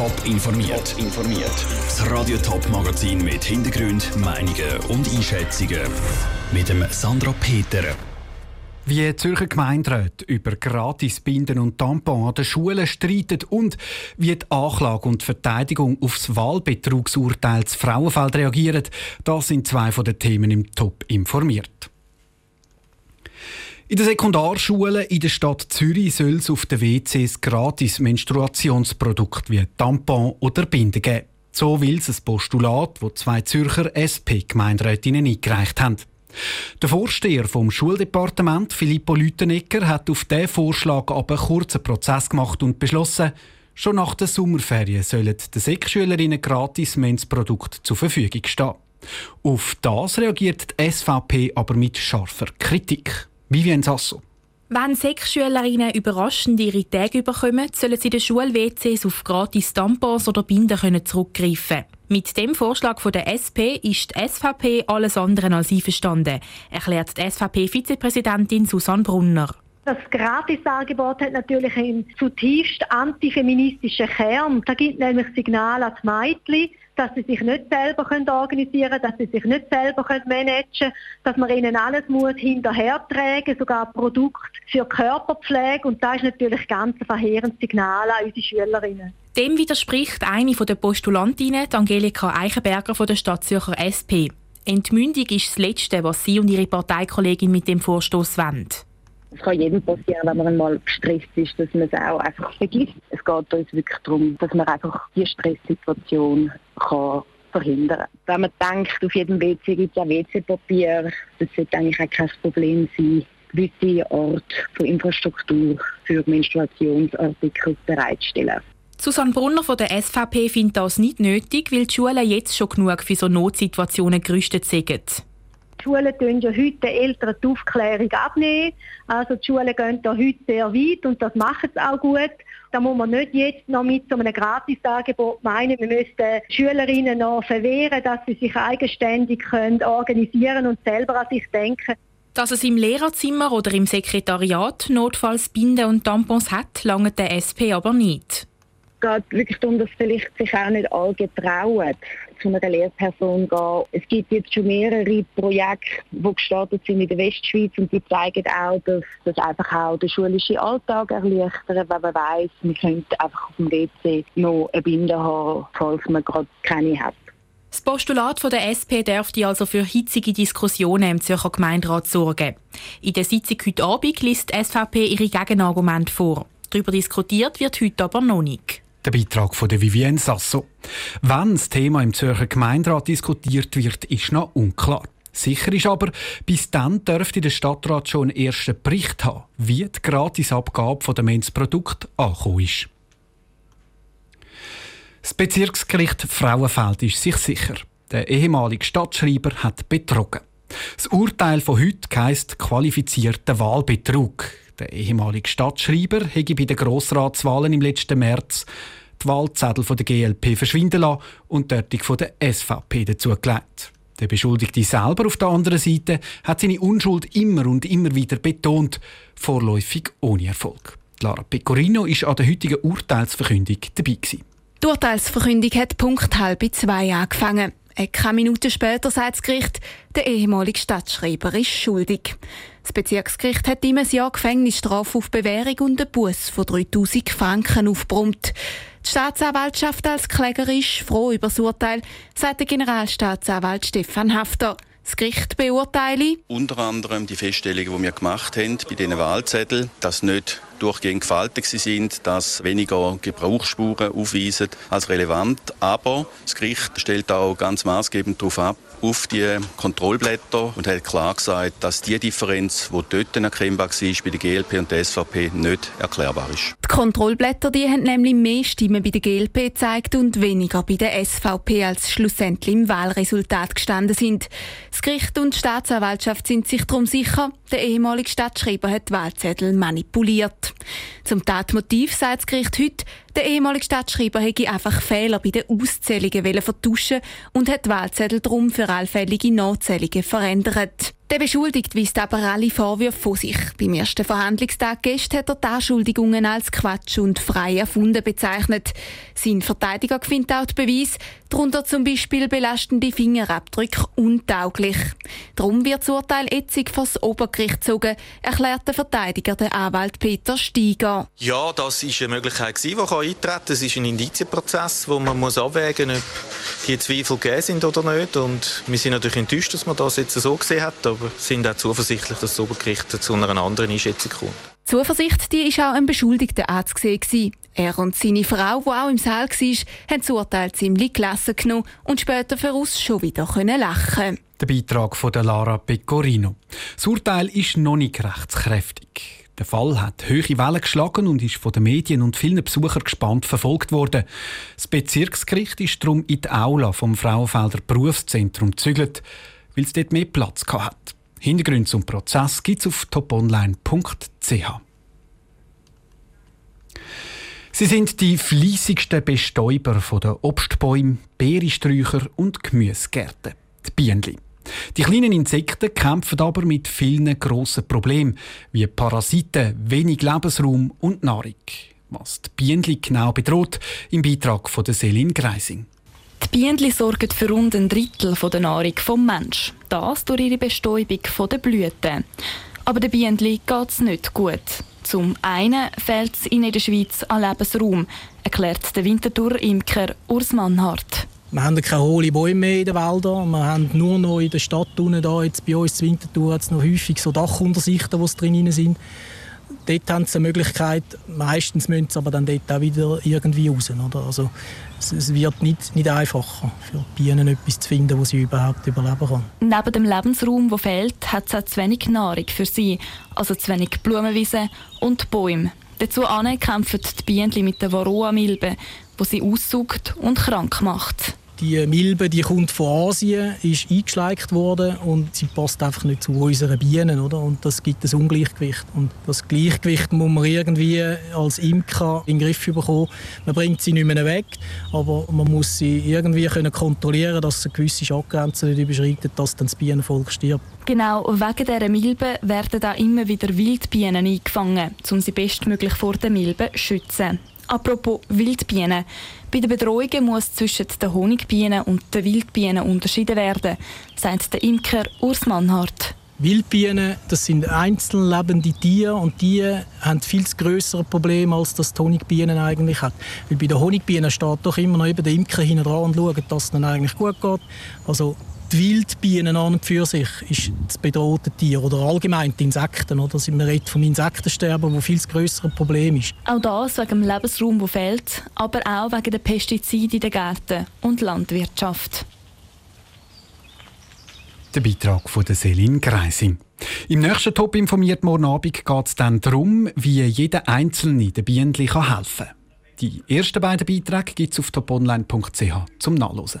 Top informiert. informiert. Das Radio Top Magazin mit Hintergrund, Meinungen und Einschätzungen mit dem Sandra Peter. Wie die Zürcher Gemeinderäte über Gratisbinden und Tampons an den Schulen streiten und wie die Anklage und die Verteidigung auf das Wahlbetrugsurteil des Frauenfeld reagieren, das sind zwei von den Themen im Top informiert. In den Sekundarschulen in der Stadt Zürich soll es auf den WCs gratis Menstruationsprodukte wie Tampon oder Binden geben. So will es ein Postulat, das zwei Zürcher SP-Gemeinderätinnen eingereicht haben. Der Vorsteher vom Schuldepartement, Filippo Lütenegger, hat auf diesen Vorschlag aber einen kurzen Prozess gemacht und beschlossen, schon nach der Sommerferien sollen den Sek-Schülerinnen gratis Mensprodukte zur Verfügung stehen. Auf das reagiert die SVP aber mit scharfer Kritik. Vivian Sasso. Wenn Sek-Schülerinnen überraschend ihre Tage bekommen, sollen sie in den Schul-WCs auf gratis Tampons oder Binden zurückgreifen Mit dem Vorschlag von der SP ist die SVP alles andere als einverstanden, erklärt die SVP-Vizepräsidentin Susanne Brunner. Das Gratisangebot hat natürlich einen zutiefst antifeministischen Kern. Da gibt nämlich Signal an die Mädchen, dass sie sich nicht selber organisieren können, dass sie sich nicht selber managen können, dass man ihnen alles muss hinterhertragen, sogar Produkte für Körperpflege. Und das ist natürlich ganz ein verheerendes Signal an unsere Schülerinnen. Dem widerspricht eine der Postulantinnen, Angelika Eichenberger von der Stadt Zürcher SP. Entmündung ist das Letzte, was sie und ihre Parteikollegin mit dem Vorstoß wollen. Es kann jedem passieren, wenn man einmal gestresst ist, dass man es auch einfach vergisst. Es geht uns wirklich darum, dass man einfach die Stresssituation kann verhindern Wenn man denkt, auf jedem WC gibt es auch WC-Papier, das sollte eigentlich auch kein Problem sein, gewisse Art von Infrastruktur für Menstruationsartikel bereitstellen. Susanne Brunner von der SVP findet das nicht nötig, weil die Schulen jetzt schon genug für so Notsituationen gerüstet sind. Die Schulen tun ja heute Eltern die Aufklärung abnehmen. Also die Schulen gehen da heute sehr weit und das machen sie auch gut. Da muss man nicht jetzt noch mit so einem Gratisangebot meinen, wir müssten Schülerinnen noch verwehren, dass sie sich eigenständig können organisieren und selber an sich denken. Dass es im Lehrerzimmer oder im Sekretariat notfalls Binden und Tampons hat, lange der SP aber nicht Es geht wirklich darum, dass vielleicht sich auch nicht alle getrauen, zu einer Lehrperson gehen. Es gibt jetzt schon mehrere Projekte, die gestartet sind in der Westschweiz und die zeigen auch, dass das einfach auch den schulischen Alltag erleichtert, wenn man weiss, man könnte einfach auf dem WC noch eine Binde haben, falls man gerade keine hat. Das Postulat der SP dürfte also für hitzige Diskussionen im Zürcher Gemeinderat sorgen. In der Sitzung heute Abend liest die SVP ihre Gegenargumente vor. Darüber diskutiert wird heute aber noch nicht. Der Beitrag von Vivienne Sasso. Wann das Thema im Zürcher Gemeinderat diskutiert wird, ist noch unklar. Sicher ist aber, bis dann dürfte der Stadtrat schon einen ersten Bericht haben, wie die Gratisabgabe der Menzprodukte angekommen ist. Das Bezirksgericht Frauenfeld ist sich sicher. Der ehemalige Stadtschreiber hat betrogen. Das Urteil von heute heisst qualifizierter Wahlbetrug. Der ehemalige Stadtschreiber hätte bei den Grossratswahlen im letzten März die Wahlzettel von der GLP verschwinden lassen und dort von der SVP dazugelegt. Der Beschuldigte selber auf der anderen Seite hat seine Unschuld immer und immer wieder betont, vorläufig ohne Erfolg. Lara Pecorino ist an der heutigen Urteilsverkündung dabei. Gewesen. Die Urteilsverkündung hat Punkt halb zwei angefangen. Keine Minute später sagt das Gericht, der ehemalige Stadtschreiber ist schuldig. Das Bezirksgericht hat ihm ein Jahr Gefängnisstrafe auf Bewährung und einen Bus von 3000 Franken aufgebrummt. Die Staatsanwaltschaft als Kläger ist froh über das Urteil, sagt der Generalstaatsanwalt Stefan Hafter. Das Gericht beurteile unter anderem die Feststellungen, die wir gemacht haben bei diesen Wahlzetteln, dass nicht durchgehend gefaltet sind, dass weniger Gebrauchsspuren aufweisen als relevant. Aber das Gericht stellt auch ganz maßgebend darauf ab, auf die Kontrollblätter und hat klar gesagt, dass die Differenz, die dort erkennbar war bei der GLP und der SVP, nicht erklärbar ist. Die Kontrollblätter die haben nämlich mehr Stimmen bei der GLP gezeigt und weniger bei der SVP, als schlussendlich im Wahlresultat gestanden sind. Das Gericht und die Staatsanwaltschaft sind sich darum sicher, der ehemalige Stadtschreiber hat Wahlzettel manipuliert. Zum Tatmotiv sagt das Gericht heute, Der ehemalige Stadtschreiber hätte einfach Fehler bei den Auszählungen vertuschen und hat Wahlzettel darum für allfällige Nachzählungen verändert. Der Beschuldigte weist aber alle Vorwürfe von sich. Beim ersten Verhandlungstag gestern hat er die Anschuldigungen als Quatsch und frei erfunden bezeichnet. Sein Verteidiger findet auch die Beweise, darunter zum Beispiel belastende Fingerabdrücke, untauglich. Darum wird das Urteil jetzt vor das Obergericht gezogen, erklärt der Verteidiger, der Anwalt Peter Steiger. Ja, das war eine Möglichkeit, die eintreten kann. Es ist ein Indizienprozess, wo man muss abwägen muss, ob die Zweifel gegeben sind oder nicht. Und wir sind natürlich enttäuscht, dass man das jetzt so gesehen hat aber sind auch zuversichtlich, dass das Obergericht zu einer anderen Einschätzung kommt. Zuversicht die ist auch ein Beschuldigter anzusehen. Er und seine Frau, die auch im Saal war, haben das Urteil ziemlich gelassen genommen und später voraus schon wieder lachen Der Beitrag von der Lara Pecorino. Das Urteil ist noch nicht rechtskräftig. Der Fall hat hohe Wellen geschlagen und ist von den Medien und vielen Besuchern gespannt verfolgt worden. Das Bezirksgericht ist darum in die Aula vom Frauenfelder Berufszentrum gezügelt weil es dort mehr Platz hat. Hintergründe zum Prozess gibt es auf toponline.ch. Sie sind die fließigsten Bestäuber der Obstbäume, Beerensträucher und Gemüsegärten, die Bienen. Die kleinen Insekten kämpfen aber mit vielen grossen Problemen, wie Parasiten, wenig Lebensraum und Nahrung. Was die Bienen genau bedroht, im Beitrag von Selin Greising. Die Bienen sorgen für rund ein Drittel der Nahrung des Menschen. Das durch ihre Bestäubung der Blüten. Aber den Bienen geht es nicht gut. Zum einen fehlt es in der Schweiz an Lebensraum, erklärt der Winterthur-Imker Urs Mannhardt. Wir haben keine hohle Bäume mehr in den Wäldern. Wir haben nur noch in der Stadt unten da, jetzt bei uns in Winterthur, noch häufig so Dachuntersichten, die drin sind dort haben sie eine Möglichkeit, meistens müssen sie aber dann dort auch wieder irgendwie raus. Oder? Also, es, es, wird nicht, nicht einfacher für Bienen etwas zu finden, wo sie überhaupt überleben kann. Neben dem Lebensraum, der fehlt, hat es auch zu wenig Nahrung für sie, also zu wenig Blumenwiesen und Bäume. Dazu kämpfen die Bienen mit der Varroa-Milbe, die sie aussaugt und krank macht. Die Milbe, die kommt von Asien, ist eingeschleicht worden und sie passt einfach nicht zu unseren Bienen, oder? Und das gibt ein Ungleichgewicht. Und das Gleichgewicht muss man irgendwie als Imker in den Griff bekommen. Man bringt sie nicht mehr weg, aber man muss sie irgendwie können kontrollieren, dass sie gewisse Schadgrenze nicht überschreitet, dass dann das Bienenvolk stirbt. Genau wegen dieser Milbe werden da immer wieder Wildbienen eingefangen, um sie bestmöglich vor den Milben zu schützen. Apropos Wildbienen. Bei den Bedrohungen muss zwischen den Honigbienen und den Wildbienen unterschieden werden, sagt der Imker Urs Mannhardt. Wildbienen, das sind einzeln lebende Tiere und die haben viel größere Probleme, als das die Honigbienen eigentlich hat. Weil bei den Honigbienen steht doch immer noch eben der Imker hinten dran und schaut, dass es ihnen eigentlich gut geht. Also die Wildbienen an und für sich ist das bedrohte Tier oder allgemein die Insekten. Oder? Man redet vom Insektensterben, das viel größere Problem ist. Auch das wegen dem Lebensraum, der fehlt, aber auch wegen der Pestizide in den Gärten und Landwirtschaft. Der Beitrag von der Selin Greising. Im nächsten Top informiert morgen Abend geht es dann darum, wie jeder Einzelne den Bienen helfen kann. Die ersten beiden Beiträge gibt es auf toponline.ch zum Nachlesen.